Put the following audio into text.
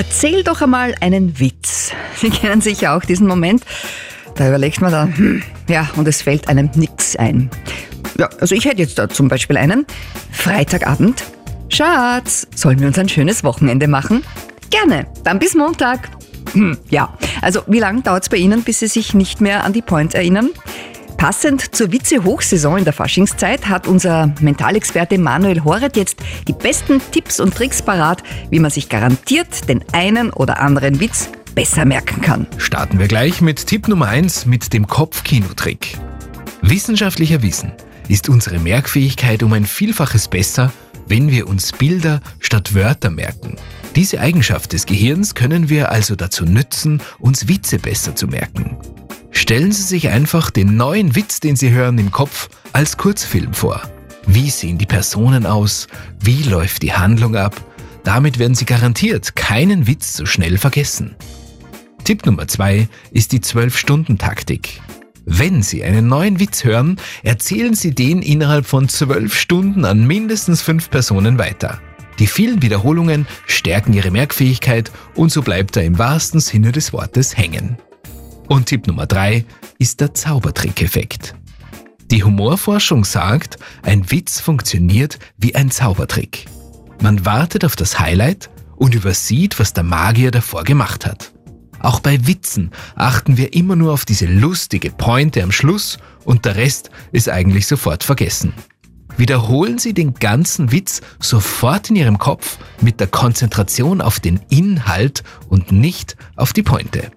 Erzähl doch einmal einen Witz. Sie kennen sicher auch diesen Moment. Da überlegt man dann, hm, ja, und es fällt einem nix ein. Ja, also ich hätte jetzt da zum Beispiel einen. Freitagabend. Schatz, sollen wir uns ein schönes Wochenende machen? Gerne, dann bis Montag. Hm, ja, also wie lange dauert es bei Ihnen, bis Sie sich nicht mehr an die Point erinnern? Passend zur Witze-Hochsaison in der Faschingszeit hat unser Mentalexperte Manuel Horet jetzt die besten Tipps und Tricks parat, wie man sich garantiert den einen oder anderen Witz besser merken kann. Starten wir gleich mit Tipp Nummer 1 mit dem Kopfkinotrick. Wissenschaftlicher Wissen ist unsere Merkfähigkeit um ein Vielfaches besser, wenn wir uns Bilder statt Wörter merken. Diese Eigenschaft des Gehirns können wir also dazu nützen, uns Witze besser zu merken. Stellen Sie sich einfach den neuen Witz, den Sie hören, im Kopf als Kurzfilm vor. Wie sehen die Personen aus? Wie läuft die Handlung ab? Damit werden Sie garantiert keinen Witz so schnell vergessen. Tipp Nummer zwei ist die 12-Stunden-Taktik. Wenn Sie einen neuen Witz hören, erzählen Sie den innerhalb von 12 Stunden an mindestens fünf Personen weiter. Die vielen Wiederholungen stärken Ihre Merkfähigkeit und so bleibt er im wahrsten Sinne des Wortes hängen. Und Tipp Nummer drei ist der Zaubertrick-Effekt. Die Humorforschung sagt, ein Witz funktioniert wie ein Zaubertrick. Man wartet auf das Highlight und übersieht, was der Magier davor gemacht hat. Auch bei Witzen achten wir immer nur auf diese lustige Pointe am Schluss und der Rest ist eigentlich sofort vergessen. Wiederholen Sie den ganzen Witz sofort in Ihrem Kopf mit der Konzentration auf den Inhalt und nicht auf die Pointe.